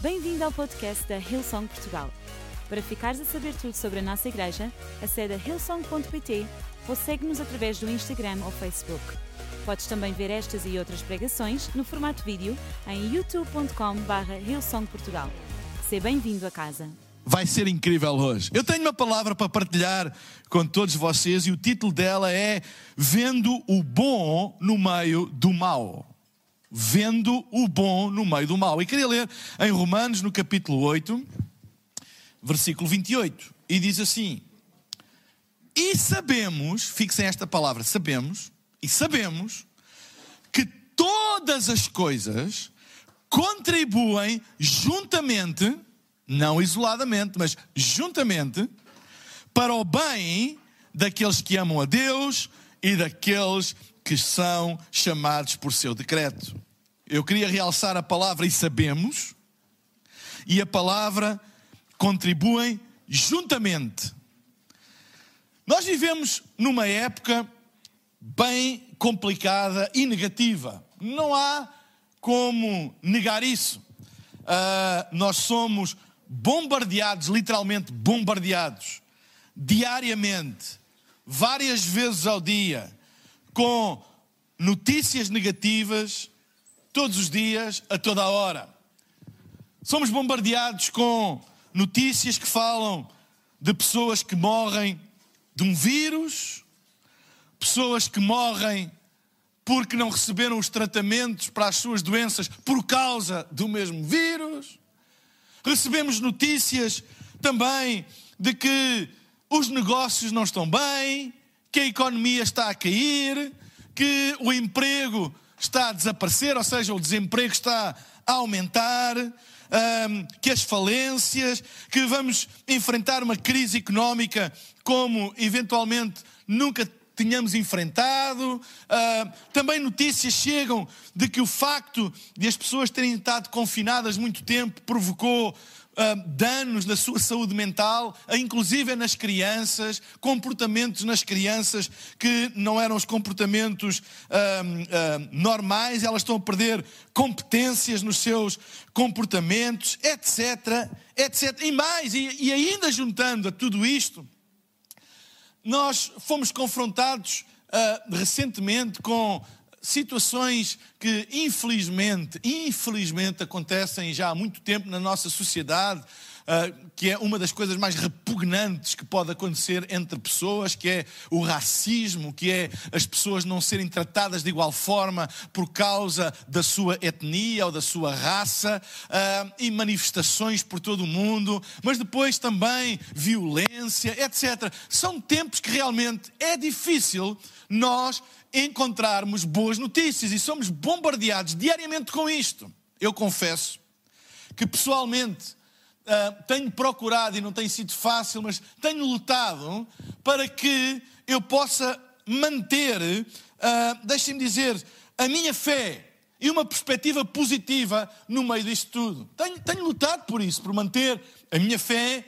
Bem-vindo ao podcast da Hillsong Portugal. Para ficares a saber tudo sobre a nossa igreja, acede a hillsong.pt ou segue-nos através do Instagram ou Facebook. Podes também ver estas e outras pregações no formato vídeo em youtube.com.br hillsongportugal. Seja bem-vindo a casa. Vai ser incrível hoje. Eu tenho uma palavra para partilhar com todos vocês e o título dela é Vendo o Bom no Meio do Mal vendo o bom no meio do mal. E queria ler em Romanos, no capítulo 8, versículo 28, e diz assim: E sabemos, fixem esta palavra, sabemos, e sabemos, que todas as coisas contribuem juntamente, não isoladamente, mas juntamente, para o bem daqueles que amam a Deus e daqueles que que são chamados por seu decreto. Eu queria realçar a palavra e sabemos, e a palavra contribuem juntamente. Nós vivemos numa época bem complicada e negativa. Não há como negar isso. Uh, nós somos bombardeados, literalmente bombardeados, diariamente, várias vezes ao dia, com notícias negativas todos os dias, a toda a hora. Somos bombardeados com notícias que falam de pessoas que morrem de um vírus, pessoas que morrem porque não receberam os tratamentos para as suas doenças por causa do mesmo vírus. Recebemos notícias também de que os negócios não estão bem, que a economia está a cair, que o emprego está a desaparecer, ou seja, o desemprego está a aumentar, que as falências, que vamos enfrentar uma crise económica como eventualmente nunca tínhamos enfrentado. também notícias chegam de que o facto de as pessoas terem estado confinadas muito tempo provocou uh, danos na sua saúde mental, inclusive nas crianças, comportamentos nas crianças que não eram os comportamentos uh, uh, normais, elas estão a perder competências nos seus comportamentos, etc, etc. E mais, e, e ainda juntando a tudo isto, nós fomos confrontados recentemente com situações que infelizmente, infelizmente acontecem já há muito tempo na nossa sociedade, uh, que é uma das coisas mais repugnantes que pode acontecer entre pessoas, que é o racismo, que é as pessoas não serem tratadas de igual forma por causa da sua etnia ou da sua raça, uh, e manifestações por todo o mundo, mas depois também violência, etc. São tempos que realmente é difícil nós encontrarmos boas notícias e somos bombardeados diariamente com isto. Eu confesso que pessoalmente uh, tenho procurado e não tem sido fácil, mas tenho lutado para que eu possa manter, uh, deixem-me dizer, a minha fé e uma perspectiva positiva no meio disto tudo. Tenho, tenho lutado por isso, por manter a minha fé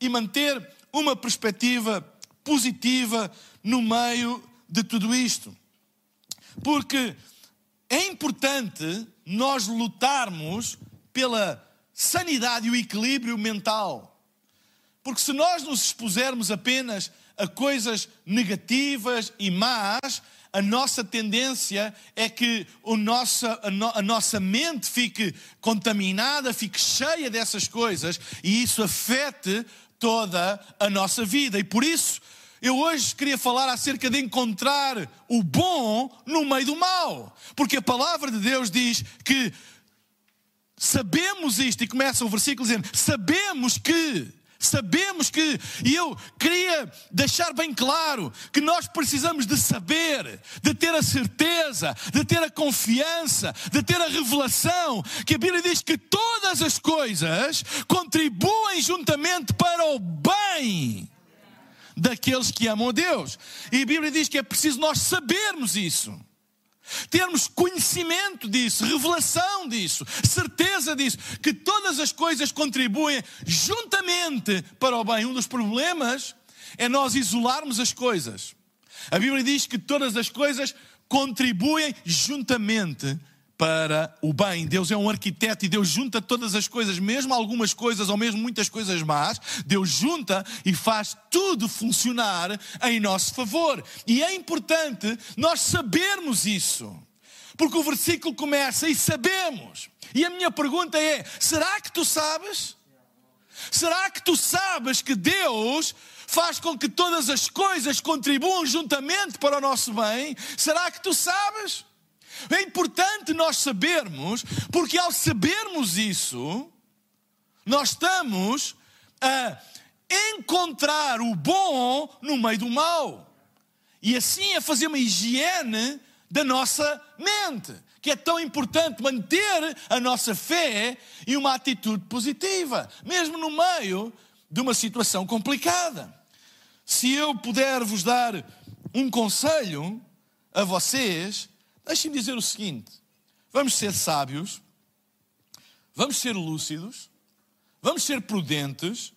e manter uma perspectiva positiva no meio de tudo isto. Porque é importante nós lutarmos pela sanidade e o equilíbrio mental. Porque se nós nos expusermos apenas a coisas negativas e más, a nossa tendência é que o nossa, a, no, a, nossa mente fique contaminada, fique cheia dessas coisas e isso afete toda a nossa vida. E por isso eu hoje queria falar acerca de encontrar o bom no meio do mal, porque a palavra de Deus diz que sabemos isto, e começa o versículo dizendo: sabemos que. Sabemos que, e eu queria deixar bem claro que nós precisamos de saber, de ter a certeza, de ter a confiança, de ter a revelação, que a Bíblia diz que todas as coisas contribuem juntamente para o bem daqueles que amam a Deus. E a Bíblia diz que é preciso nós sabermos isso. Termos conhecimento disso, revelação disso, certeza disso, que todas as coisas contribuem juntamente para o bem. Um dos problemas é nós isolarmos as coisas. A Bíblia diz que todas as coisas contribuem juntamente para o bem. Deus é um arquiteto e Deus junta todas as coisas, mesmo algumas coisas ou mesmo muitas coisas más. Deus junta e faz tudo funcionar em nosso favor. E é importante nós sabermos isso. Porque o versículo começa e sabemos. E a minha pergunta é: será que tu sabes? Será que tu sabes que Deus faz com que todas as coisas contribuam juntamente para o nosso bem? Será que tu sabes? É importante nós sabermos, porque ao sabermos isso, nós estamos a encontrar o bom no meio do mal. E assim a fazer uma higiene da nossa mente, que é tão importante manter a nossa fé e uma atitude positiva, mesmo no meio de uma situação complicada. Se eu puder vos dar um conselho a vocês, Deixem-me dizer o seguinte: vamos ser sábios, vamos ser lúcidos, vamos ser prudentes,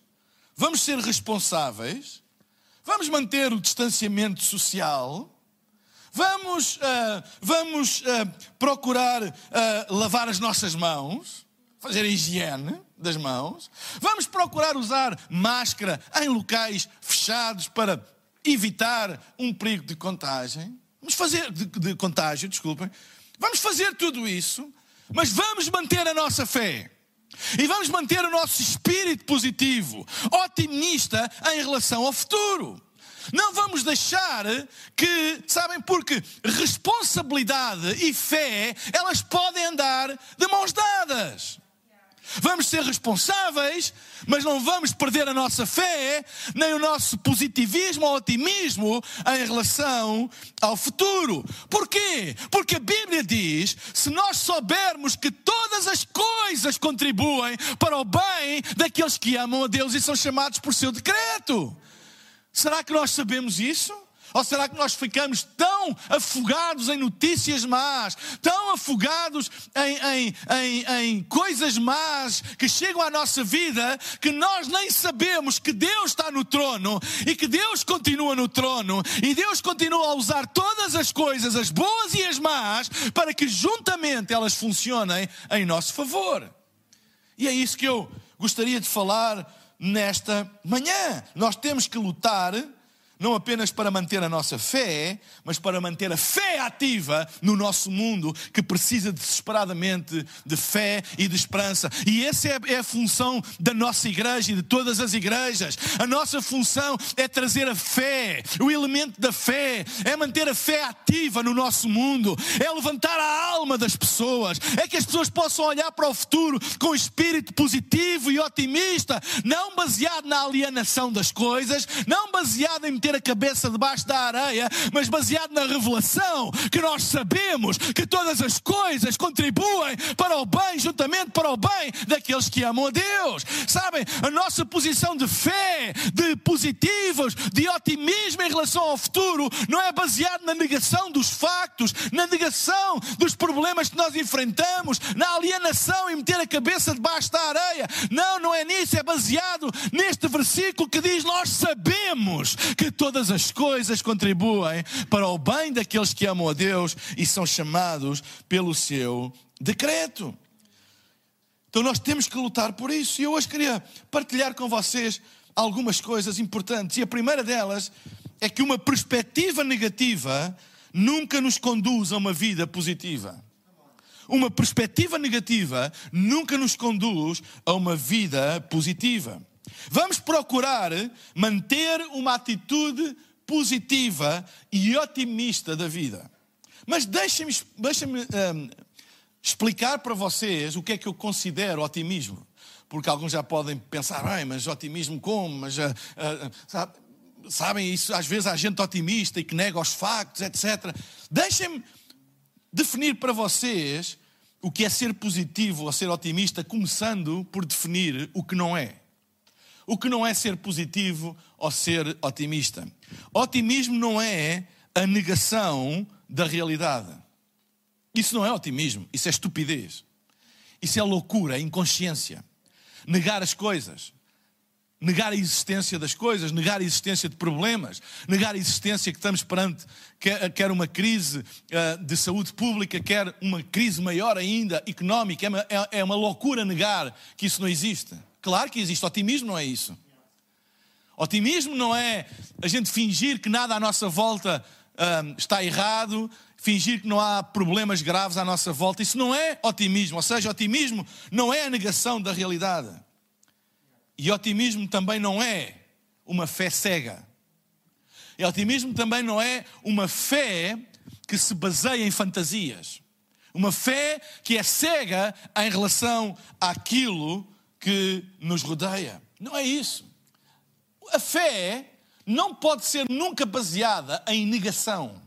vamos ser responsáveis, vamos manter o distanciamento social, vamos, uh, vamos uh, procurar uh, lavar as nossas mãos, fazer a higiene das mãos, vamos procurar usar máscara em locais fechados para evitar um perigo de contagem. Vamos fazer, de, de contágio, desculpem. Vamos fazer tudo isso, mas vamos manter a nossa fé. E vamos manter o nosso espírito positivo, otimista em relação ao futuro. Não vamos deixar que, sabem, porque responsabilidade e fé, elas podem andar de mãos dadas. Vamos ser responsáveis, mas não vamos perder a nossa fé, nem o nosso positivismo ou otimismo em relação ao futuro. Porquê? Porque a Bíblia diz: se nós soubermos que todas as coisas contribuem para o bem daqueles que amam a Deus e são chamados por seu decreto. Será que nós sabemos isso? Ou será que nós ficamos tão afogados em notícias más, tão afogados em, em, em, em, coisas más que chegam à nossa vida, que nós nem sabemos que Deus está no trono e que Deus continua no trono e Deus continua a usar todas as coisas, as boas e as más, para que juntamente elas funcionem em nosso favor? E é isso que eu gostaria de falar nesta manhã. Nós temos que lutar não apenas para manter a nossa fé, mas para manter a fé ativa no nosso mundo que precisa desesperadamente de fé e de esperança. E essa é, é a função da nossa igreja e de todas as igrejas. A nossa função é trazer a fé, o elemento da fé, é manter a fé ativa no nosso mundo, é levantar a alma das pessoas, é que as pessoas possam olhar para o futuro com espírito positivo e otimista, não baseado na alienação das coisas, não baseado em meter meter a cabeça debaixo da areia, mas baseado na revelação que nós sabemos que todas as coisas contribuem para o bem, juntamente para o bem daqueles que amam a Deus. Sabem, a nossa posição de fé, de positivos, de otimismo em relação ao futuro, não é baseado na negação dos factos, na negação dos problemas que nós enfrentamos, na alienação e meter a cabeça debaixo da areia. Não, não é nisso, é baseado neste versículo que diz: Nós sabemos que todas as coisas contribuem para o bem daqueles que amam a Deus e são chamados pelo seu decreto. Então nós temos que lutar por isso. E eu hoje queria partilhar com vocês algumas coisas importantes. E a primeira delas é que uma perspectiva negativa nunca nos conduz a uma vida positiva. Uma perspectiva negativa nunca nos conduz a uma vida positiva. Vamos procurar manter uma atitude positiva e otimista da vida. Mas deixem-me deixem um, explicar para vocês o que é que eu considero otimismo. Porque alguns já podem pensar, ai, mas otimismo como? Mas, uh, uh, sabe, sabem, isso às vezes há gente otimista e que nega os factos, etc. Deixem-me definir para vocês o que é ser positivo ou ser otimista, começando por definir o que não é. O que não é ser positivo ou ser otimista. Otimismo não é a negação da realidade. Isso não é otimismo, isso é estupidez. Isso é loucura, é inconsciência. Negar as coisas. negar a existência das coisas, negar a existência de problemas, negar a existência que estamos perante, quer uma crise uh, de saúde pública, quer uma crise maior ainda, económica. É uma, é, é uma loucura negar que isso não existe. Claro que existe. Otimismo não é isso. Otimismo não é a gente fingir que nada à nossa volta uh, está errado, fingir que não há problemas graves à nossa volta. Isso não é otimismo. Ou seja, otimismo não é a negação da realidade. E otimismo também não é uma fé cega. E otimismo também não é uma fé que se baseia em fantasias. Uma fé que é cega em relação àquilo que nos rodeia. Não é isso. A fé não pode ser nunca baseada em negação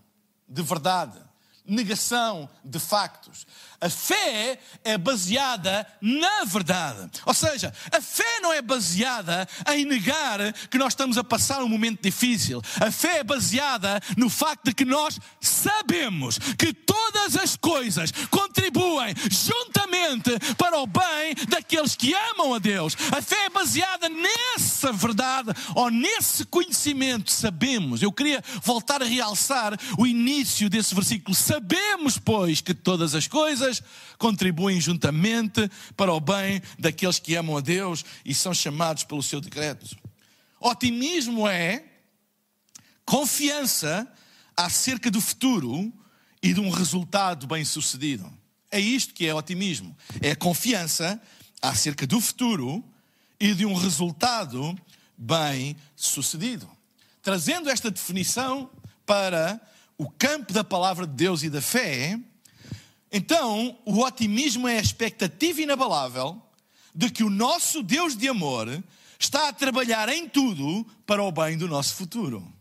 de verdade, negação de factos. A fé é baseada na verdade. Ou seja, a fé não é baseada em negar que nós estamos a passar um momento difícil. A fé é baseada no facto de que nós sabemos que todas as coisas contribuem juntamente para o bem daqueles que amam a Deus. A fé é baseada nessa verdade ou nesse conhecimento. Sabemos. Eu queria voltar a realçar o início desse versículo. Sabemos, pois, que todas as coisas contribuem juntamente para o bem daqueles que amam a Deus e são chamados pelo seu decreto. Otimismo é confiança acerca do futuro e de um resultado bem-sucedido. É isto que é otimismo. É confiança acerca do futuro e de um resultado bem-sucedido. Trazendo esta definição para o campo da palavra de Deus e da fé, então, o otimismo é a expectativa inabalável de que o nosso Deus de amor está a trabalhar em tudo para o bem do nosso futuro.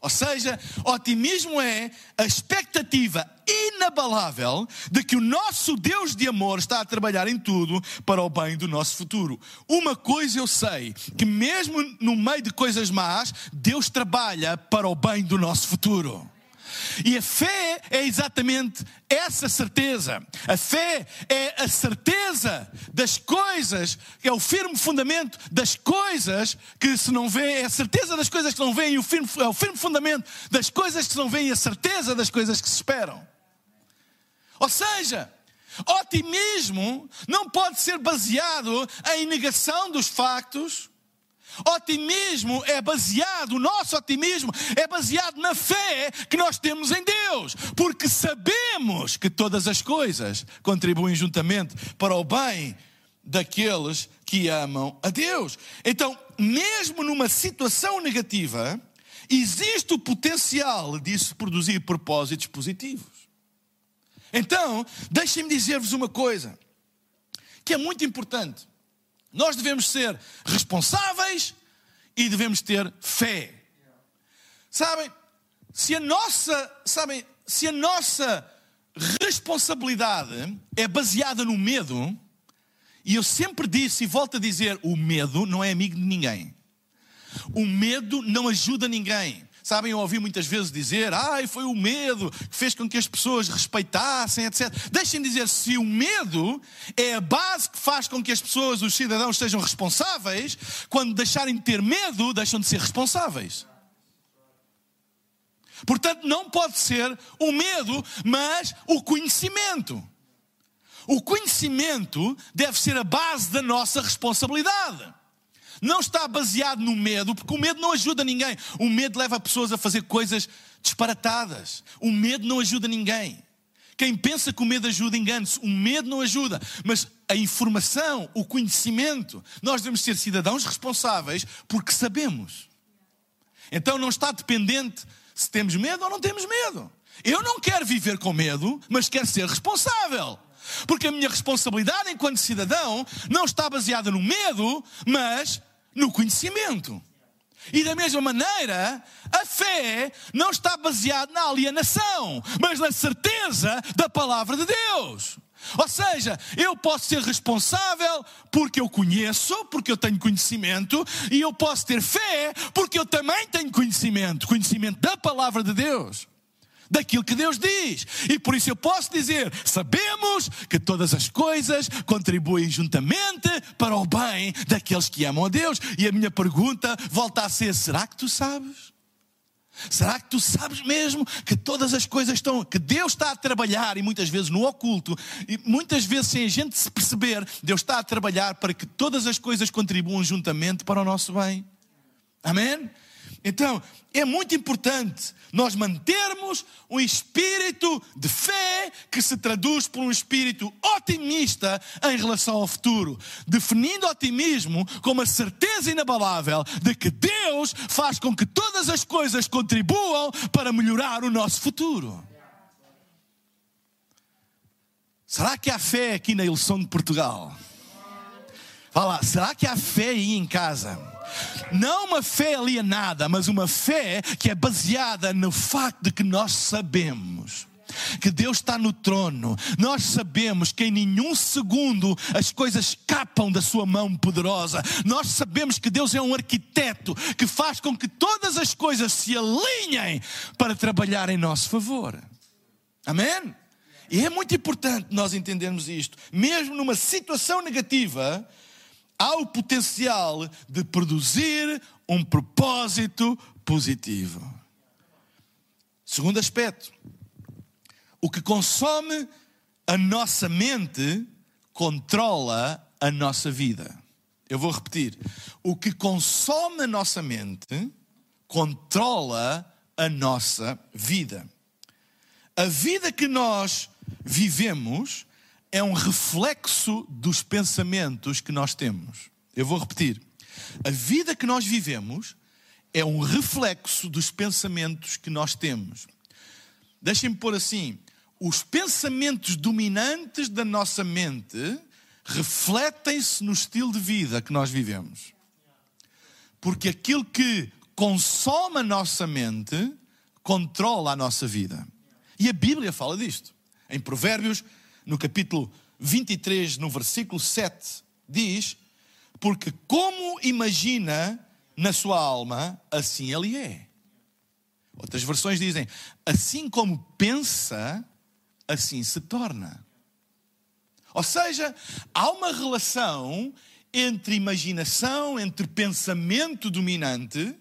Ou seja, otimismo é a expectativa inabalável de que o nosso Deus de amor está a trabalhar em tudo para o bem do nosso futuro. Uma coisa eu sei, que mesmo no meio de coisas más, Deus trabalha para o bem do nosso futuro. E a fé é exatamente essa certeza. A fé é a certeza das coisas, é o firme fundamento das coisas que se não vê, é a certeza das coisas que não vêem, e o firme, é o firme fundamento das coisas que se não vêem, e a certeza das coisas que se esperam. Ou seja, otimismo não pode ser baseado em negação dos factos Otimismo é baseado, o nosso otimismo é baseado na fé que nós temos em Deus, porque sabemos que todas as coisas contribuem juntamente para o bem daqueles que amam a Deus. Então, mesmo numa situação negativa, existe o potencial disso produzir propósitos positivos. Então, deixem-me dizer-vos uma coisa que é muito importante. Nós devemos ser responsáveis e devemos ter fé. Sabem? Se a nossa, sabem, se a nossa responsabilidade é baseada no medo, e eu sempre disse e volto a dizer, o medo não é amigo de ninguém. O medo não ajuda ninguém. Sabem, eu ouvi muitas vezes dizer, ai, foi o medo que fez com que as pessoas respeitassem, etc. Deixem dizer, se o medo é a base que faz com que as pessoas, os cidadãos, sejam responsáveis, quando deixarem de ter medo, deixam de ser responsáveis. Portanto, não pode ser o medo, mas o conhecimento. O conhecimento deve ser a base da nossa responsabilidade não está baseado no medo, porque o medo não ajuda ninguém. O medo leva pessoas a fazer coisas disparatadas. O medo não ajuda ninguém. Quem pensa que o medo ajuda, engane-se. O medo não ajuda, mas a informação, o conhecimento, nós devemos ser cidadãos responsáveis porque sabemos. Então não está dependente se temos medo ou não temos medo. Eu não quero viver com medo, mas quero ser responsável. Porque a minha responsabilidade enquanto cidadão não está baseada no medo, mas no conhecimento. E da mesma maneira, a fé não está baseada na alienação, mas na certeza da palavra de Deus. Ou seja, eu posso ser responsável porque eu conheço, porque eu tenho conhecimento, e eu posso ter fé porque eu também tenho conhecimento conhecimento da palavra de Deus. Daquilo que Deus diz. E por isso eu posso dizer: sabemos que todas as coisas contribuem juntamente para o bem daqueles que amam a Deus. E a minha pergunta volta a ser: será que tu sabes? Será que tu sabes mesmo que todas as coisas estão, que Deus está a trabalhar e muitas vezes no oculto, e muitas vezes sem a gente se perceber, Deus está a trabalhar para que todas as coisas contribuam juntamente para o nosso bem? Amém? Então, é muito importante nós mantermos um espírito de fé que se traduz por um espírito otimista em relação ao futuro, definindo otimismo como a certeza inabalável de que Deus faz com que todas as coisas contribuam para melhorar o nosso futuro. Será que há fé aqui na Ilson de Portugal? Fala, será que há fé aí em casa? Não uma fé alienada, mas uma fé que é baseada no facto de que nós sabemos que Deus está no trono. Nós sabemos que em nenhum segundo as coisas escapam da sua mão poderosa. Nós sabemos que Deus é um arquiteto que faz com que todas as coisas se alinhem para trabalhar em nosso favor. Amém? E é muito importante nós entendermos isto. Mesmo numa situação negativa, há o potencial de produzir um propósito positivo. Segundo aspecto, o que consome a nossa mente controla a nossa vida. Eu vou repetir. O que consome a nossa mente controla a nossa vida. A vida que nós vivemos é um reflexo dos pensamentos que nós temos. Eu vou repetir. A vida que nós vivemos é um reflexo dos pensamentos que nós temos. Deixem-me pôr assim: os pensamentos dominantes da nossa mente refletem-se no estilo de vida que nós vivemos. Porque aquilo que consome a nossa mente controla a nossa vida. E a Bíblia fala disto. Em Provérbios no capítulo 23, no versículo 7, diz: Porque como imagina na sua alma, assim ele é. Outras versões dizem: Assim como pensa, assim se torna. Ou seja, há uma relação entre imaginação, entre pensamento dominante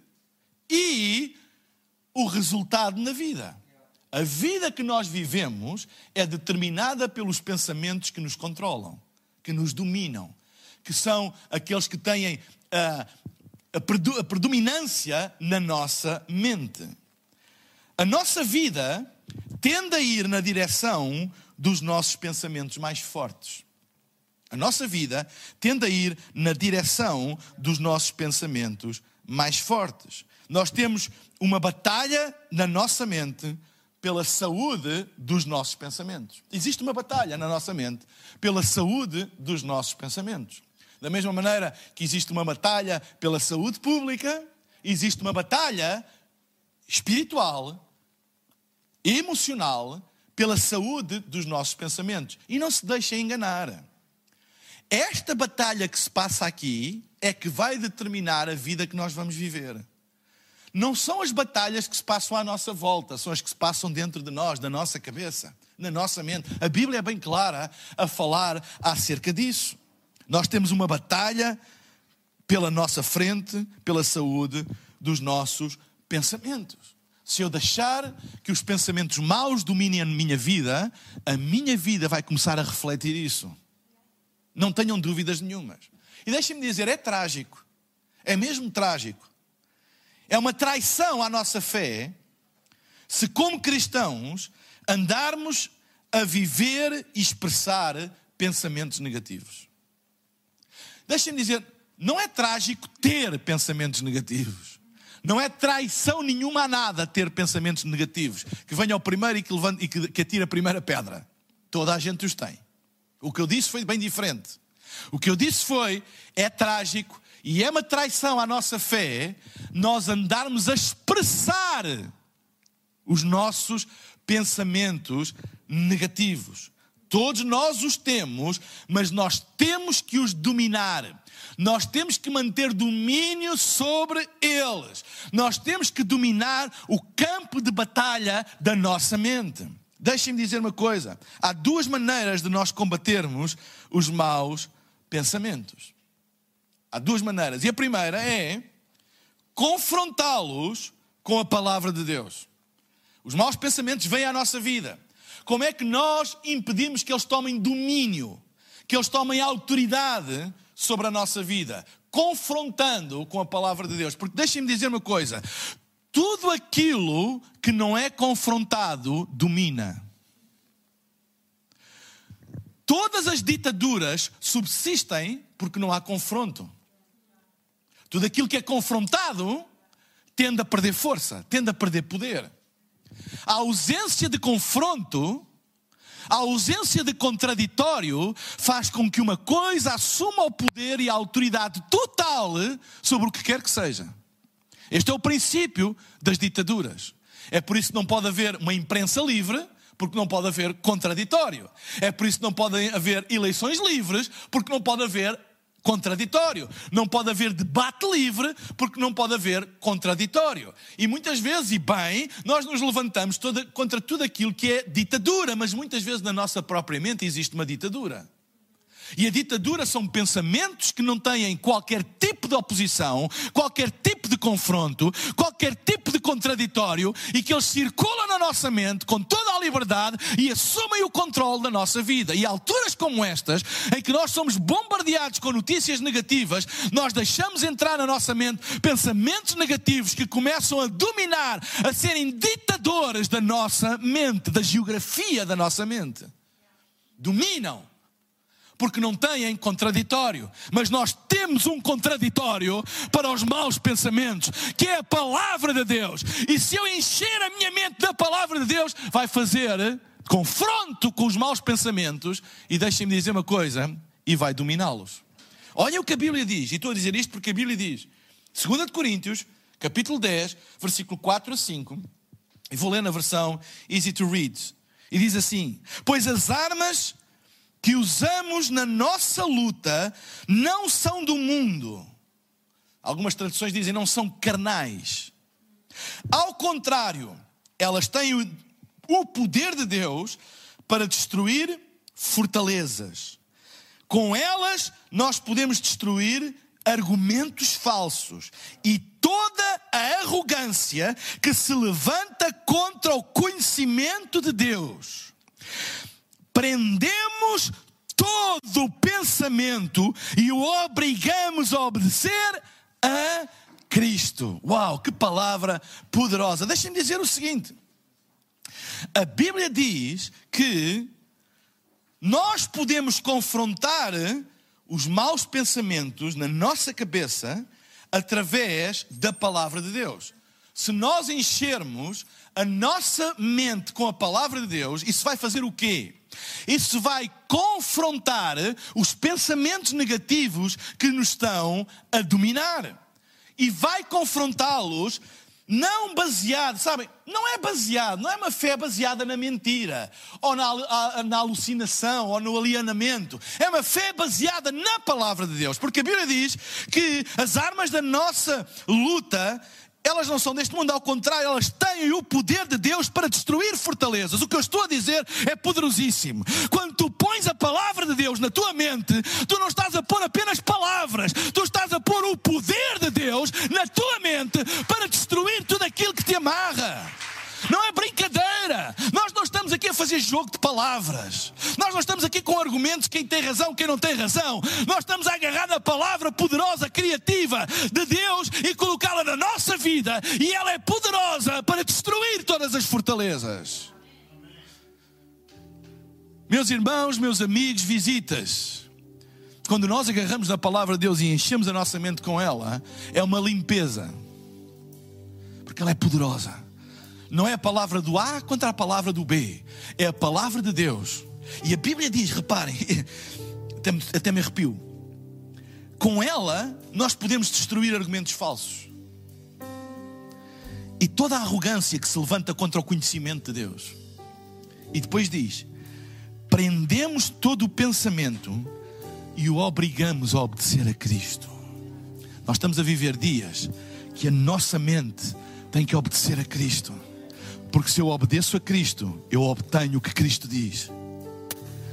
e o resultado na vida. A vida que nós vivemos é determinada pelos pensamentos que nos controlam, que nos dominam, que são aqueles que têm a, a, predominância na nossa mente. A nossa vida tende a ir na direção dos nossos pensamentos mais fortes. A nossa vida tende a ir na direção dos nossos pensamentos mais fortes. Nós temos uma batalha na nossa mente pela saúde dos nossos pensamentos. Existe uma batalha na nossa mente pela saúde dos nossos pensamentos. Da mesma maneira que existe uma batalha pela saúde pública, existe uma batalha espiritual, emocional, pela saúde dos nossos pensamentos. E não se deixem enganar. Esta batalha que se passa aqui é que vai determinar a vida que nós vamos viver não são as batalhas que se passam à nossa volta, são as que se passam dentro de nós, da nossa cabeça, na nossa mente. A Bíblia é bem clara a falar acerca disso. Nós temos uma batalha pela nossa frente, pela saúde dos nossos pensamentos. Se eu deixar que os pensamentos maus dominem a minha vida, a minha vida vai começar a refletir isso. Não tenham dúvidas nenhumas. E deixem-me dizer, é trágico. É mesmo trágico é uma traição à nossa fé se, como cristãos, andarmos a viver e expressar pensamentos negativos. Deixem-me dizer, não é trágico ter pensamentos negativos. Não é traição nenhuma a nada ter pensamentos negativos. Que venha ao primeiro e que, levante, e que, que atire a primeira pedra. Toda a gente os tem. O que eu disse foi bem diferente. O que eu disse foi: é trágico e é uma traição à nossa fé nós andarmos a expressar os nossos pensamentos negativos. Todos nós os temos, mas nós temos que os dominar. Nós temos que manter domínio sobre eles. Nós temos que dominar o campo de batalha da nossa mente. Deixem-me dizer uma coisa: há duas maneiras de nós combatermos os maus pensamentos. Há duas maneiras. E a primeira é confrontá-los com a palavra de Deus. Os maus pensamentos vêm à nossa vida. Como é que nós impedimos que eles tomem domínio, que eles tomem autoridade sobre a nossa vida? Confrontando com a palavra de Deus. Porque deixem-me dizer uma coisa: tudo aquilo que não é confrontado domina. Todas as ditaduras subsistem porque não há confronto. Tudo aquilo que é confrontado tende a perder força, tende a perder poder. A ausência de confronto, a ausência de contraditório, faz com que uma coisa assuma o poder e a autoridade total sobre o que quer que seja. Este é o princípio das ditaduras. É por isso que não pode haver uma imprensa livre, porque não pode haver contraditório. É por isso que não podem haver eleições livres, porque não pode haver contraditório. Não pode haver debate livre, porque não pode haver contraditório. E muitas vezes, e bem, nós nos levantamos toda, contra tudo aquilo que é ditadura, mas muitas vezes na nossa própria mente existe uma ditadura. E a ditadura são pensamentos que não têm qualquer tipo de oposição, qualquer tipo de confronto, qualquer tipo de contraditório e que eles circulam na nossa mente com toda a liberdade e assumem o controle da nossa vida. E alturas como estas, em que nós somos bombardeados com notícias negativas, nós deixamos entrar na nossa mente pensamentos negativos que começam a dominar, a serem ditadores da nossa mente, da geografia da nossa mente. Dominam porque não têm contraditório. Mas nós temos um contraditório para os maus pensamentos, que é a palavra de Deus. E se eu encher a minha mente da palavra de Deus, vai fazer confronto com os maus pensamentos e deixem-me dizer uma coisa, e vai dominá-los. Olha o que a Bíblia diz, e estou a dizer isto porque a Bíblia diz, 2 de Coríntios, capítulo 10, versículo 4 a 5, e vou ler na versão easy to read, e diz assim: Pois as armas que usamos na nossa luta não são do mundo. Algumas traduções dizem não são carnais. Ao contrário, elas têm o, poder de Deus para destruir fortalezas. Com elas, nós podemos destruir argumentos falsos e toda a arrogância que se levanta contra o conhecimento de Deus prendemos todo o pensamento e o obrigamos a obedecer a Cristo. Uau, que palavra poderosa! Deixem-me dizer o seguinte: a Bíblia diz que nós podemos confrontar os maus pensamentos na nossa cabeça através da palavra de Deus. Se nós enchermos a nossa mente com a palavra de Deus, isso vai fazer o quê? Isso vai confrontar os pensamentos negativos que nos estão a dominar. E vai confrontá-los não baseado, sabem, não é baseado, não é uma fé baseada na mentira, ou na, na, alucinação, ou no alienamento. É uma fé baseada na palavra de Deus, porque a Bíblia diz que as armas da nossa luta elas não são deste mundo, ao contrário, elas têm o poder de Deus para destruir fortalezas. O que eu estou a dizer é poderosíssimo. Quando tu pões a palavra de Deus na tua mente, tu não estás a pôr apenas palavras, tu estás a pôr o poder de Deus na tua mente para destruir tudo aquilo que te amarra. Não é brincadeira. Nós não estamos aqui a fazer jogo de palavras. Nós não estamos aqui com argumentos quem tem razão, quem não tem razão. Nós estamos a agarrar na palavra poderosa, criativa de Deus e colocá-la na nossa vida. E ela é poderosa para destruir todas as fortalezas. Meus irmãos, meus amigos, visitas. Quando nós agarramos na palavra de Deus e enchemos a nossa mente com ela, é uma limpeza. Porque ela é poderosa não é a palavra do A contra a palavra do B, é a palavra de Deus. E a Bíblia diz, reparem, até me, até me arrepio, com ela nós podemos destruir argumentos falsos. E toda a arrogância que se levanta contra o conhecimento de Deus. E depois diz: prendemos todo o pensamento e o obrigamos a obedecer a Cristo. Nós estamos a viver dias que a nossa mente tem que obedecer a Cristo. Porque se eu obedeço a Cristo, eu obtenho o que Cristo diz.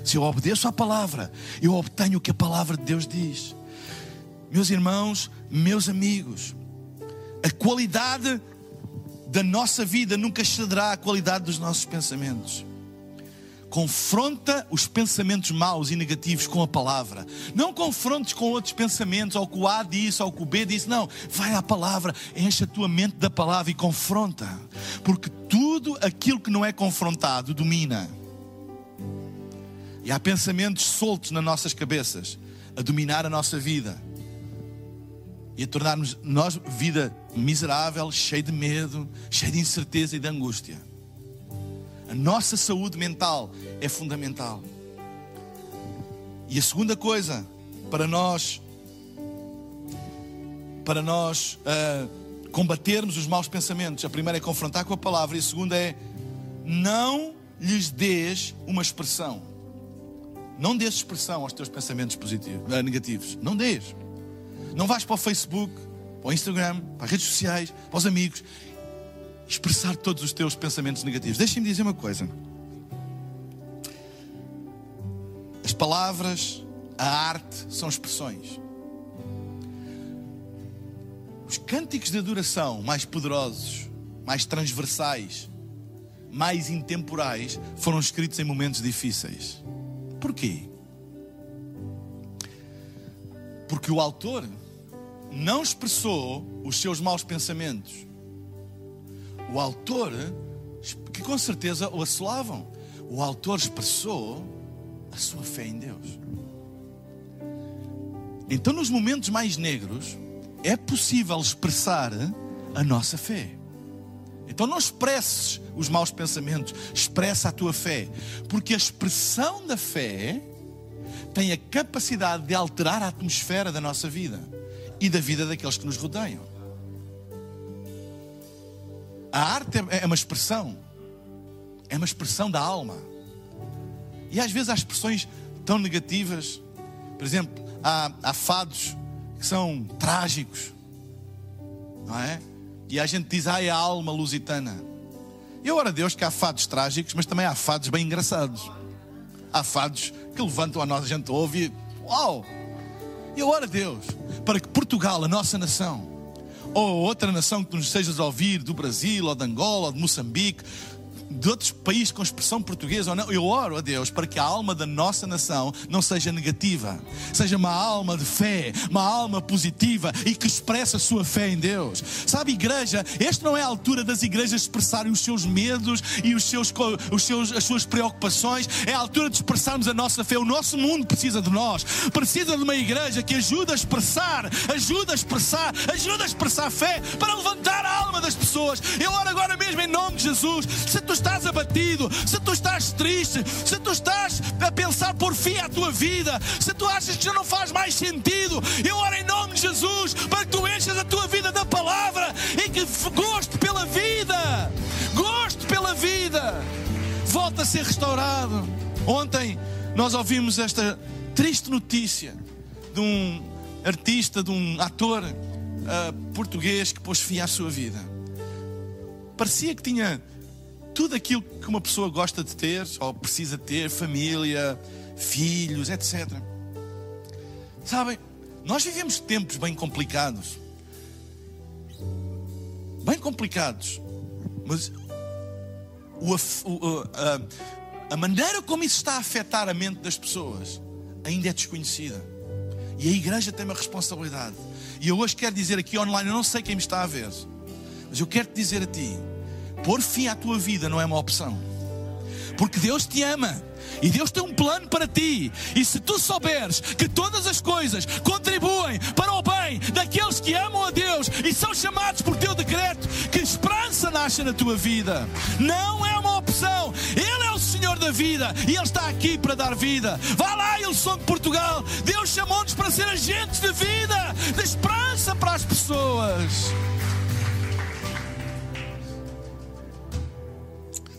Se eu obedeço à palavra, eu obtenho o que a palavra de Deus diz. Meus irmãos, meus amigos, a qualidade da nossa vida nunca excederá a qualidade dos nossos pensamentos confronta os pensamentos maus e negativos com a palavra. Não confrontes com outros pensamentos, ou com o A disse, ou com o B disse. Não, vai à palavra, enche a tua mente da palavra e confronta. Porque tudo aquilo que não é confrontado domina. E há pensamentos soltos nas nossas cabeças a dominar a nossa vida e a tornar-nos nós vida miserável, cheia de medo, cheia de incerteza e de angústia. A nossa saúde mental é fundamental. E a segunda coisa, para nós, para nós uh, combatermos os maus pensamentos, a primeira é confrontar com a palavra, e a segunda é não lhes dês uma expressão. Não dês expressão aos teus pensamentos positivos, uh, negativos. Não dês. Não vais para o Facebook, para o Instagram, para as redes sociais, para os amigos expressar todos os teus pensamentos negativos. Deixem-me dizer uma coisa. As palavras, a arte são expressões. Os cânticos de adoração mais poderosos, mais transversais, mais intemporais foram escritos em momentos difíceis. Porquê? Porque o autor não expressou os seus maus pensamentos o autor, que com certeza o assolavam, o autor expressou a sua fé em Deus. Então, nos momentos mais negros, é possível expressar a nossa fé. Então, não expresses os maus pensamentos, expressa a tua fé, porque a expressão da fé tem a capacidade de alterar a atmosfera da nossa vida e da vida daqueles que nos rodeiam. A arte é, é uma expressão, é uma expressão da alma. E às vezes há expressões tão negativas. Por exemplo, há, há fados que são trágicos, não é? E a gente diz, ai, a alma lusitana. E ora Deus que há fados trágicos, mas também há fados bem engraçados. Há fados que levantam a nossa gente ouve e uau! E ora Deus, para que Portugal, a nossa nação, ou outra nação que nos estejas a ouvir, do Brasil, ou de Angola, ou de Moçambique, de outros países com expressão portuguesa ou não, eu oro a Deus para que a alma da nossa nação não seja negativa, seja uma alma de fé, uma alma positiva e que expresse a sua fé em Deus. Sabe, igreja, esta não é a altura das igrejas expressarem os seus medos e os seus, os seus, as suas preocupações, é a altura de expressarmos a nossa fé. O nosso mundo precisa de nós, precisa de uma igreja que ajuda a expressar, ajuda a expressar, ajuda a expressar fé para levantar a alma das pessoas. Eu oro agora mesmo em nome de Jesus. Se tu estás abatido, se tu estás triste, se tu estás a pensar por fim à tua vida, se tu achas que já não faz mais sentido, eu oro em nome de Jesus para que tu enchas a tua vida da palavra e que goste pela vida, goste pela vida, volta a ser restaurado. Ontem nós ouvimos esta triste notícia de um artista, de um ator uh, português que pôs fim à sua vida. Parecia que tinha tudo aquilo que uma pessoa gosta de ter ou precisa ter, família, filhos, etc. Sabem, nós vivemos tempos bem complicados. Bem complicados. Mas o, o, a, a maneira como isso está a afetar a mente das pessoas ainda é desconhecida. E a igreja tem uma responsabilidade. E eu hoje quero dizer aqui online, eu não sei quem me está a ver, mas eu quero te dizer a ti Pôr fim à tua vida não é uma opção. Porque Deus te ama. E Deus tem um plano para ti. E se tu souberes que todas as coisas contribuem para o bem daqueles que amam a Deus e são chamados por teu decreto, que esperança nasce na tua vida. Não é uma opção. Ele é o Senhor da vida e Ele está aqui para dar vida. Vá lá, Ilson de Portugal. Deus chamou-nos para ser agentes de vida, de esperança para as pessoas.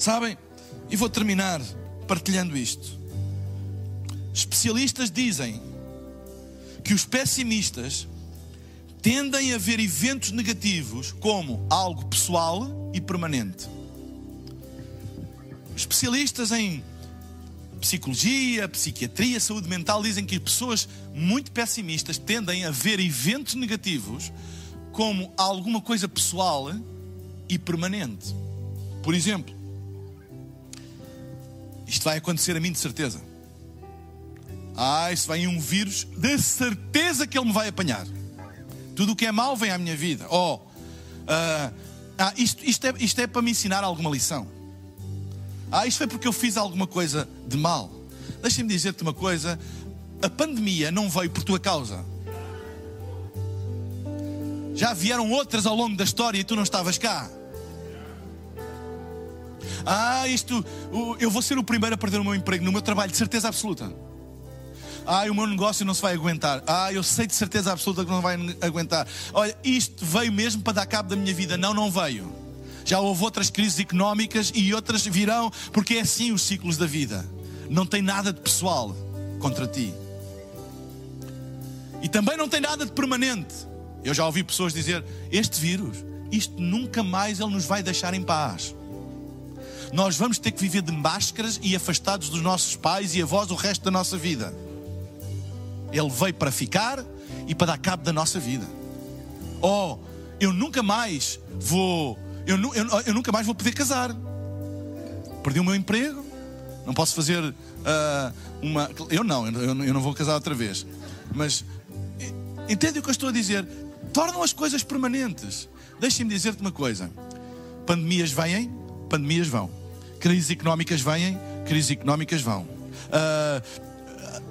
Sabem? E vou terminar partilhando isto. Especialistas dizem que os pessimistas tendem a ver eventos negativos como algo pessoal e permanente. Especialistas em psicologia, psiquiatria, saúde mental dizem que pessoas muito pessimistas tendem a ver eventos negativos como alguma coisa pessoal e permanente. Por exemplo, isto vai acontecer a mim de certeza. Ah, isso vem um vírus, de certeza que ele me vai apanhar. Tudo o que é mau vem à minha vida. Oh, uh, ah, isto, isto, é, isto é para me ensinar alguma lição. Ah, isto foi porque eu fiz alguma coisa de mal. Deixa-me dizer-te uma coisa: a pandemia não veio por tua causa. Já vieram outras ao longo da história e tu não estavas cá. Ah, isto, eu vou ser o primeiro a perder o meu emprego no meu trabalho, de certeza absoluta. Ah, o meu negócio não se vai aguentar. Ah, eu sei de certeza absoluta que não vai aguentar. Olha, isto veio mesmo para dar cabo da minha vida. Não, não veio. Já houve outras crises económicas e outras virão, porque é assim os ciclos da vida. Não tem nada de pessoal contra ti. E também não tem nada de permanente. Eu já ouvi pessoas dizer: este vírus, isto nunca mais ele nos vai deixar em paz. Nós vamos ter que viver de máscaras e afastados dos nossos pais e avós o resto da nossa vida. Ele veio para ficar e para dar cabo da nossa vida. Oh, eu nunca mais vou, eu, eu, eu nunca mais vou poder casar. Perdi o meu emprego, não posso fazer uh, uma. Eu não, eu, eu não vou casar outra vez. Mas entende o que eu estou a dizer? tornam as coisas permanentes. Deixem-me dizer-te uma coisa: pandemias vêm, pandemias vão. Crises económicas vêm, crises económicas vão. Uh,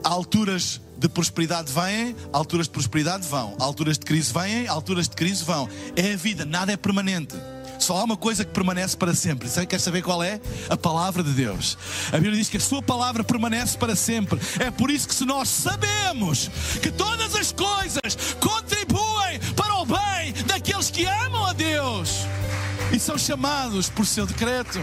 alturas de prosperidade vêm, alturas de prosperidade vão. Alturas de crise vêm, alturas de crise vão. É a vida, nada é permanente. Só há uma coisa que permanece para sempre. Você quer saber qual é? A palavra de Deus. A Bíblia diz que a sua palavra permanece para sempre. É por isso que se nós sabemos que todas as coisas contribuem para o bem daqueles que amam a Deus e são chamados por seu decreto.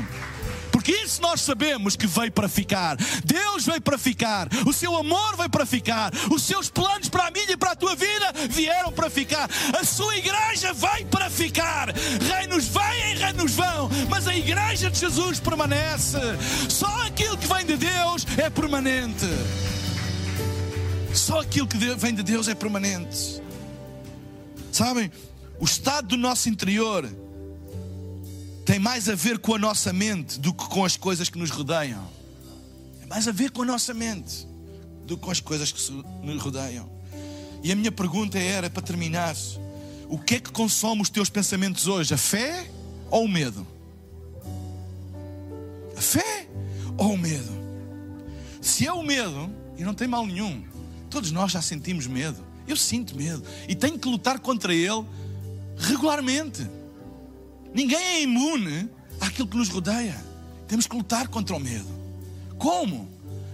Porque isso nós sabemos que veio para ficar. Deus veio para ficar. O seu amor veio para ficar. Os seus planos para a minha e para a tua vida vieram para ficar. A sua igreja veio para ficar. Reinos vêm, reinos vão. Mas a igreja de Jesus permanece. Só aquilo que vem de Deus é permanente. Só aquilo que vem de Deus é permanente. Sabem? O estado do nosso interior tem mais a ver com a nossa mente do que com as coisas que nos rodeiam. Tem mais a ver com a nossa mente do que com as coisas que nos rodeiam. E a minha pergunta era, para terminar: o que é que consome os teus pensamentos hoje? A fé ou o medo? A fé ou o medo? Se é o medo, e não tem mal nenhum, todos nós já sentimos medo. Eu sinto medo e tenho que lutar contra ele regularmente. Ninguém é imune àquilo que nos rodeia. Temos que lutar contra o medo. Como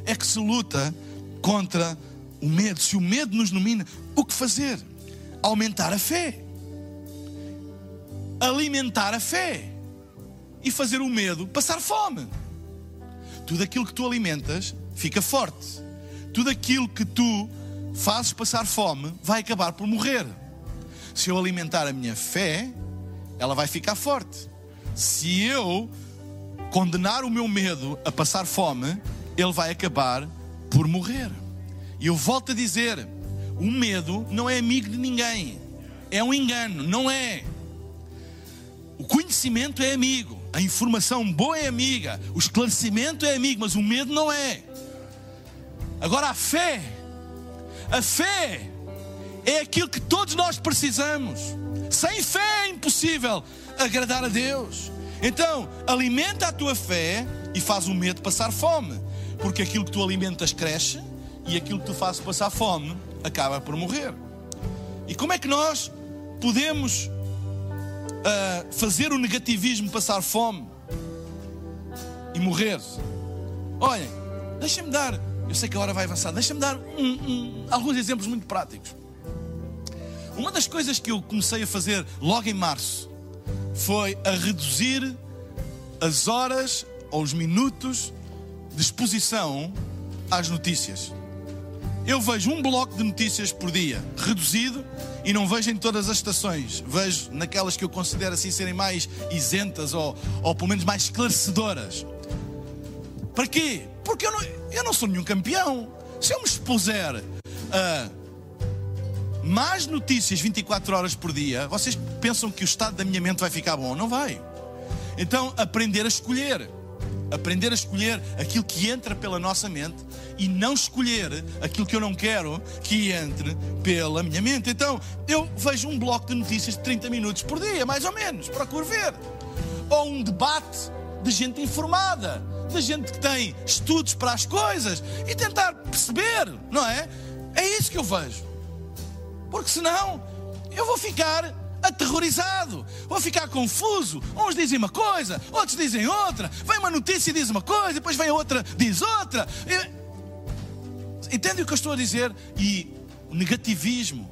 é que se luta contra o medo? Se o medo nos domina, o que fazer? Aumentar a fé. Alimentar a fé. E fazer o medo passar fome. Tudo aquilo que tu alimentas fica forte. Tudo aquilo que tu fazes passar fome vai acabar por morrer. Se eu alimentar a minha fé, ela vai ficar forte. Se eu condenar o meu medo a passar fome, ele vai acabar por morrer. E eu volto a dizer: o medo não é amigo de ninguém, é um engano, não é. O conhecimento é amigo, a informação boa é amiga, o esclarecimento é amigo, mas o medo não é. Agora a fé, a fé é aquilo que todos nós precisamos. Sem fé é impossível agradar a Deus. Então, alimenta a tua fé e faz o medo passar fome. Porque aquilo que tu alimentas cresce e aquilo que tu fazes passar fome acaba por morrer. E como é que nós podemos uh, fazer o negativismo passar fome e morrer? Olhem, deixa-me dar, eu sei que a hora vai avançar, deixa-me dar um, um, alguns exemplos muito práticos. Uma das coisas que eu comecei a fazer logo em março foi a reduzir as horas ou os minutos de exposição às notícias. eu vejo um bloco de notícias por dia, reduzido, e não vejo em todas as estações. Vejo naquelas que eu considero assim serem mais isentas ou, ou pelo menos mais esclarecedoras. Para quê? Porque eu não, eu não sou nenhum campeão. Se eu me expuser a mais notícias 24 horas por dia, vocês pensam que o estado da minha mente vai ficar bom? Não vai. Então, aprender a escolher. Aprender a escolher aquilo que entra pela nossa mente e não escolher aquilo que eu não quero que entre pela minha mente. Então, eu vejo um bloco de notícias de 30 minutos por dia, mais ou menos, procuro ver. Ou um debate de gente informada, de gente que tem estudos para as coisas e tentar perceber, não é? É isso que eu vejo. Porque senão eu vou ficar aterrorizado, vou ficar confuso. Uns dizem uma coisa, outros dizem outra. Vem uma notícia e diz uma coisa, depois vem outra diz outra. Entende o que eu estou a dizer? E o negativismo,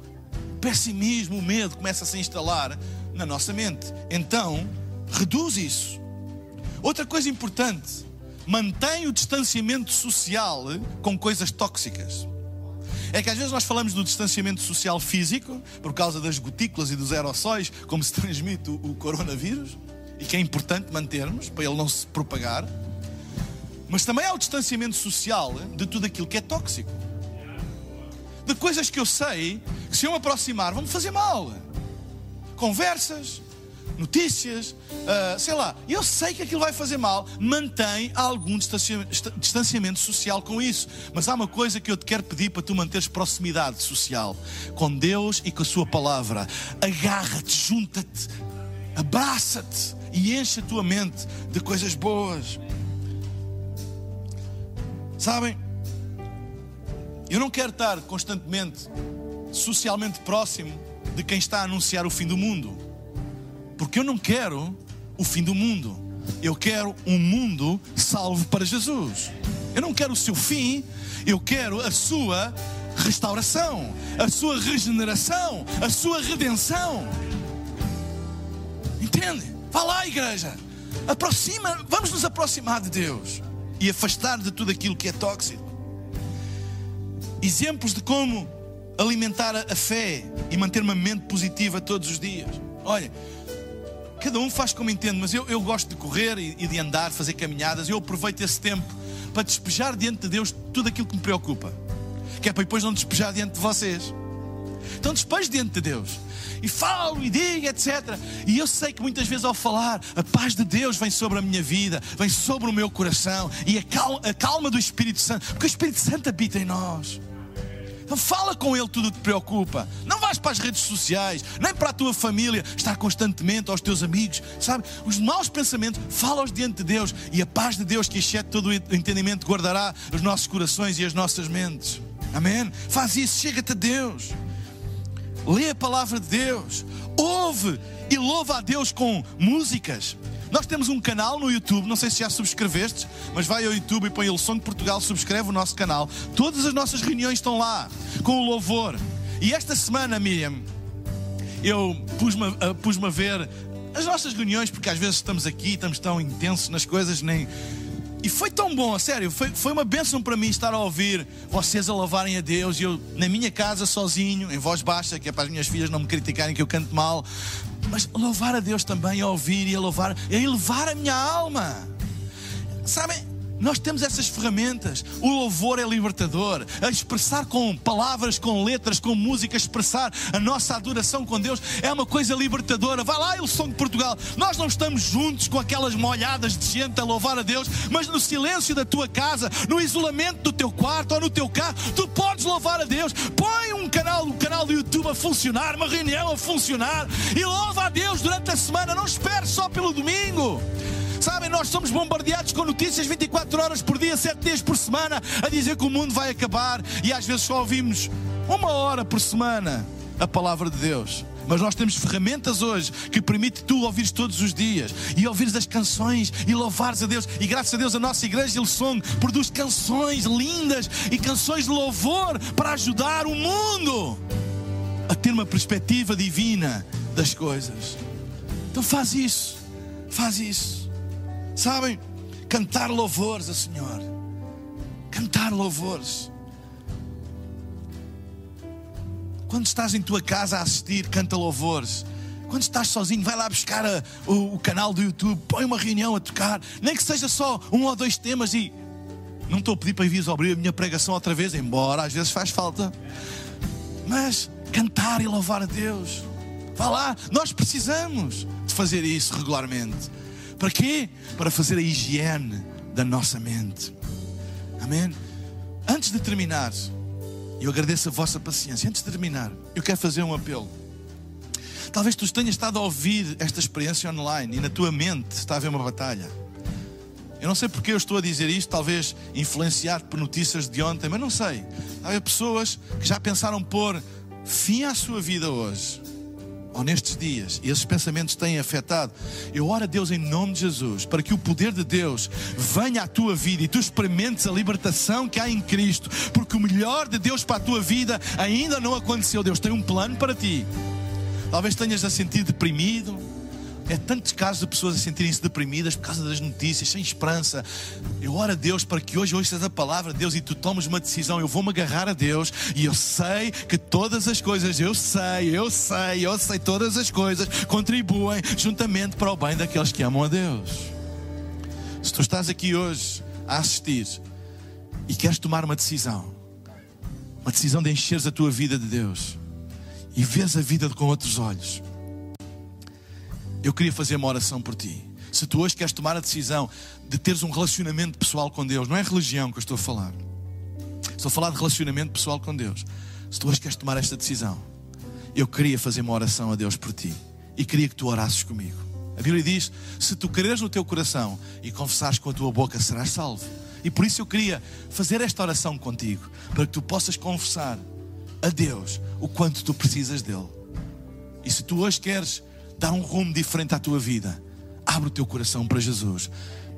o pessimismo, o medo começa a se instalar na nossa mente. Então, reduz isso. Outra coisa importante, mantém o distanciamento social com coisas tóxicas. É que às vezes nós falamos do distanciamento social físico, por causa das gotículas e dos aerossóis, como se transmite o coronavírus, e que é importante mantermos para ele não se propagar. Mas também há o distanciamento social de tudo aquilo que é tóxico. De coisas que eu sei que se eu me aproximar vão me fazer mal. Conversas, notícias, uh, sei lá. Eu sei que aquilo vai fazer mal. Mantém algum distanciamento social com isso. Mas há uma coisa que eu te quero pedir para tu manteres proximidade social com Deus e com a Sua palavra. Agarra-te, junta-te, abraça-te e enche a tua mente de coisas boas. Sabem, eu não quero estar constantemente socialmente próximo de quem está a anunciar o fim do mundo, porque eu não quero o fim do mundo, eu quero um mundo salvo para Jesus. Eu não quero o seu fim, eu quero a sua restauração, a sua regeneração, a sua redenção. Entende? Vá lá, igreja. Aproxima, vamos nos aproximar de Deus e afastar de tudo aquilo que é tóxico. Exemplos de como alimentar a fé e manter uma mente positiva todos os dias. Olha, cada um faz como entende, mas eu, eu gosto de correr e, e de andar, fazer caminhadas. Eu aproveito esse tempo para despejar diante de Deus tudo aquilo que me preocupa, que é para depois não despejar diante de vocês. Então despejo diante de Deus e falo e digo, etc. E eu sei que muitas vezes ao falar, a paz de Deus vem sobre a minha vida, vem sobre o meu coração e a calma, a calma do Espírito Santo, porque o Espírito Santo habita em nós. Fala com ele tudo o que te preocupa. Não vais para as redes sociais, nem para a tua família, estar constantemente aos teus amigos, sabe? Os maus pensamentos, fala-os diante de Deus e a paz de Deus, que excede todo o entendimento, guardará os nossos corações e as nossas mentes. Amém? Faz isso, chega-te a Deus lê a palavra de Deus, ouve e louva a Deus com músicas. Nós temos um canal no YouTube, não sei se já subscreveste, mas vai ao YouTube e põe o Som de Portugal, subscreve o nosso canal. Todas as nossas reuniões estão lá, com o louvor. E esta semana, Miriam, eu pus-me pus a ver as nossas reuniões, porque às vezes estamos aqui, estamos tão intensos nas coisas, nem e foi tão bom, a sério, foi, foi uma bênção para mim estar a ouvir vocês a louvarem a Deus. E eu, na minha casa, sozinho, em voz baixa, que é para as minhas filhas não me criticarem que eu canto mal. Mas louvar a Deus também, a ouvir e a louvar, a elevar a minha alma. Sabem? Nós temos essas ferramentas. O louvor é libertador. A expressar com palavras, com letras, com música, expressar a nossa adoração com Deus é uma coisa libertadora. Vai lá, som de Portugal. Nós não estamos juntos com aquelas molhadas de gente a louvar a Deus, mas no silêncio da tua casa, no isolamento do teu quarto ou no teu carro, tu podes louvar a Deus. Põe um canal, um canal do YouTube a funcionar, uma reunião a funcionar e louva a Deus durante a semana. Não espere só pelo domingo. Sabem, nós somos bombardeados com notícias 24 horas por dia, 7 dias por semana, a dizer que o mundo vai acabar e às vezes só ouvimos uma hora por semana a palavra de Deus. Mas nós temos ferramentas hoje que permite tu ouvires todos os dias e ouvires as canções e louvares a Deus. E graças a Deus a nossa igreja Song produz canções lindas e canções de louvor para ajudar o mundo a ter uma perspectiva divina das coisas. Então faz isso, faz isso. Sabem? Cantar louvores ao Senhor. Cantar louvores. Quando estás em tua casa a assistir, canta louvores. Quando estás sozinho, vai lá buscar a, o, o, canal do YouTube, põe uma reunião a tocar, nem que seja só um ou dois temas e. Não estou a pedir para ir abrir a minha pregação outra vez, embora às vezes faz falta. Mas cantar e louvar a Deus. Vá lá, nós precisamos de fazer isso regularmente. Para quê? Para fazer a higiene da nossa mente. Amém? Antes de terminar, eu agradeço a vossa paciência. Antes de terminar, eu quero fazer um apelo. Talvez tu tenhas estado a ouvir esta experiência online e na tua mente está a haver uma batalha. Eu não sei porque eu estou a dizer isto, talvez influenciado por notícias de ontem, mas não sei. Há pessoas que já pensaram pôr fim à sua vida hoje ou nestes dias, e esses pensamentos têm afetado, eu oro a Deus em nome de Jesus, para que o poder de Deus venha à tua vida e tu experimentes a libertação que há em Cristo, porque o melhor de Deus para a tua vida ainda não aconteceu. Deus tem um plano para ti. Talvez tenhas a sentir deprimido, é tantos casos de pessoas a sentirem-se deprimidas por causa das notícias, sem esperança. Eu oro a Deus para que hoje ouças a palavra de Deus e tu tomes uma decisão. Eu vou-me agarrar a Deus e eu sei que todas as coisas, eu sei, eu sei, eu sei, todas as coisas contribuem juntamente para o bem daqueles que amam a Deus. Se tu estás aqui hoje a assistir e queres tomar uma decisão, uma decisão de encheres a tua vida de Deus e vês a vida com outros olhos eu queria fazer uma oração por ti. Se tu hoje queres tomar a decisão de teres um relacionamento pessoal com Deus, não é religião que eu estou a falar. Estou a falar de relacionamento pessoal com Deus. Se tu hoje queres tomar esta decisão, eu queria fazer uma oração a Deus por ti e queria que tu orasses comigo. A Bíblia diz: se tu creres no teu coração e confessares com a tua boca, serás salvo. E por isso eu queria fazer esta oração contigo, para que tu possas confessar a Deus o quanto tu precisas dele. E se tu hoje queres dar um rumo diferente à tua vida, abre o teu coração para Jesus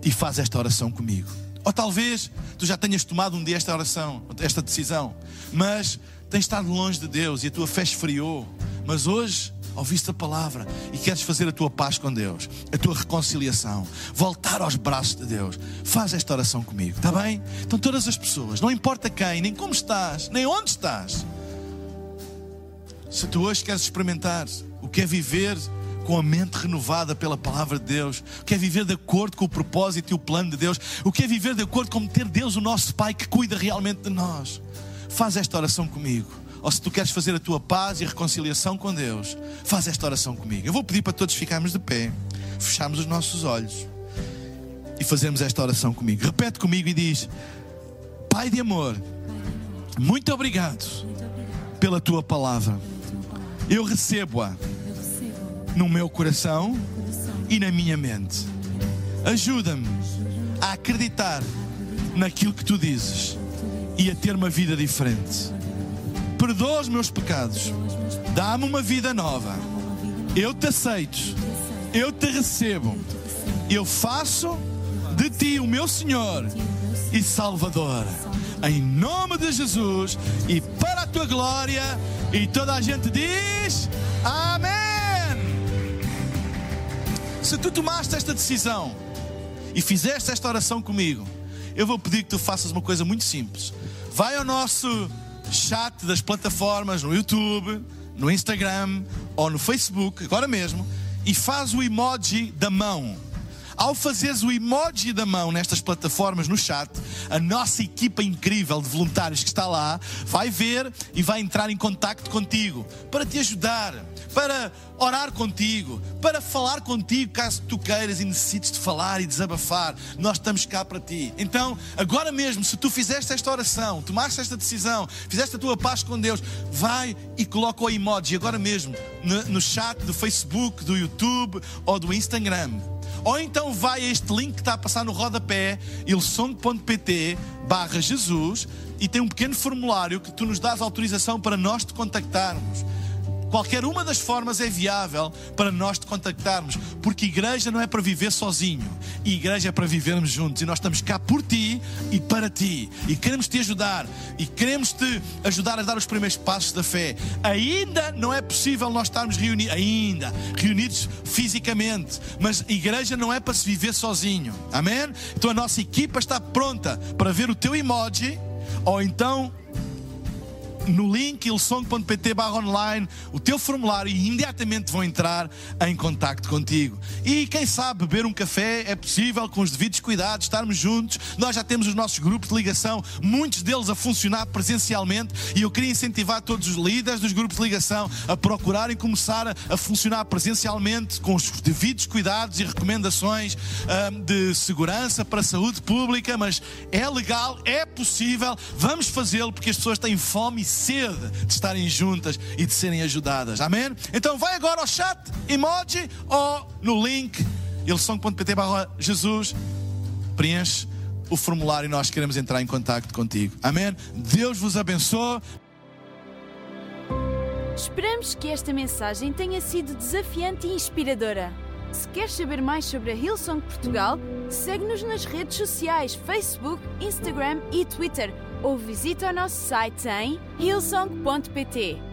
e faz esta oração comigo. Ou talvez tu já tenhas tomado um dia esta oração, esta decisão, mas tens estado longe de Deus e a tua fé esfriou. Mas hoje ouviste a palavra e queres fazer a tua paz com Deus, a tua reconciliação, voltar aos braços de Deus. Faz esta oração comigo, está bem? Então, todas as pessoas, não importa quem, nem como estás, nem onde estás. Se tu hoje queres experimentar o que é viver com a mente renovada pela palavra de Deus, o que é viver de acordo com o propósito e o plano de Deus, o que é viver de acordo com ter Deus, o nosso Pai, que cuida realmente de nós. Faz esta oração comigo. Ou se tu queres fazer a tua paz e reconciliação com Deus, faz esta oração comigo. Eu vou pedir para todos ficarmos de pé, fecharmos os nossos olhos e fazermos esta oração comigo. Repete comigo e diz: Pai de amor, muito obrigado pela tua palavra. Eu recebo-a no meu coração e na minha mente. Ajuda-me a acreditar naquilo que tu dizes e a ter uma vida diferente. Perdoa os meus pecados, dá-me uma vida nova. Eu te aceito, eu te recebo, eu faço de ti o meu Senhor e Salvador. Em nome de Jesus e para a tua glória. E toda a gente diz: Amém. Se tu tomaste esta decisão e fizeste esta oração comigo, eu vou pedir que tu faças uma coisa muito simples. Vai ao nosso chat das plataformas no YouTube, no Instagram ou no Facebook, agora mesmo, e faz o emoji da mão. Ao fazeres o emoji da mão nestas plataformas no chat, a nossa equipa incrível de voluntários que está lá vai ver e vai entrar em contato contigo para te ajudar para orar contigo, para falar contigo caso tu queiras e necessites de falar e desabafar. Nós estamos cá para ti. Então, agora mesmo, se tu fizeste esta oração, tomaste esta decisão, fizeste a tua paz com Deus, vai e coloca o emoji agora mesmo no, no chat do Facebook, do YouTube ou do Instagram. Ou então vai a este link que está a passar no rodapé, ilsong.pt barra Jesus e tem um pequeno formulário que tu nos dás autorização para nós te contactarmos. Qualquer uma das formas é viável para nós te contactarmos, porque igreja não é para viver sozinho, igreja é para vivermos juntos e nós estamos cá por ti e para ti e queremos te ajudar e queremos te ajudar a dar os primeiros passos da fé. Ainda não é possível nós estarmos reunidos, ainda reunidos fisicamente, mas igreja não é para se viver sozinho, amém? Então a nossa equipa está pronta para ver o teu emoji ou então no link ilsong.pt online o teu formulário e imediatamente vão entrar em contacto contigo. E quem sabe beber um café é possível com os devidos cuidados, estarmos juntos. Nós já temos os nossos grupos de ligação, muitos deles a funcionar presencialmente e eu queria incentivar todos os líderes dos grupos de ligação a procurarem começar a, funcionar presencialmente com os devidos cuidados e recomendações um, de segurança para a saúde pública, mas é legal, é possível, vamos fazê-lo porque as pessoas têm fome e sede de estarem juntas e de serem ajudadas. Amém? Então vai agora ao chat, emoji ou no link ilsong.pt Jesus, preenche o formulário e nós queremos entrar em contato contigo. Amém? Deus vos abençoe. Esperamos que esta mensagem tenha sido desafiante e inspiradora. Se queres saber mais sobre a Hillsong Portugal, segue-nos nas redes sociais Facebook, Instagram e Twitter ou visita o nosso site em hillsong.pt.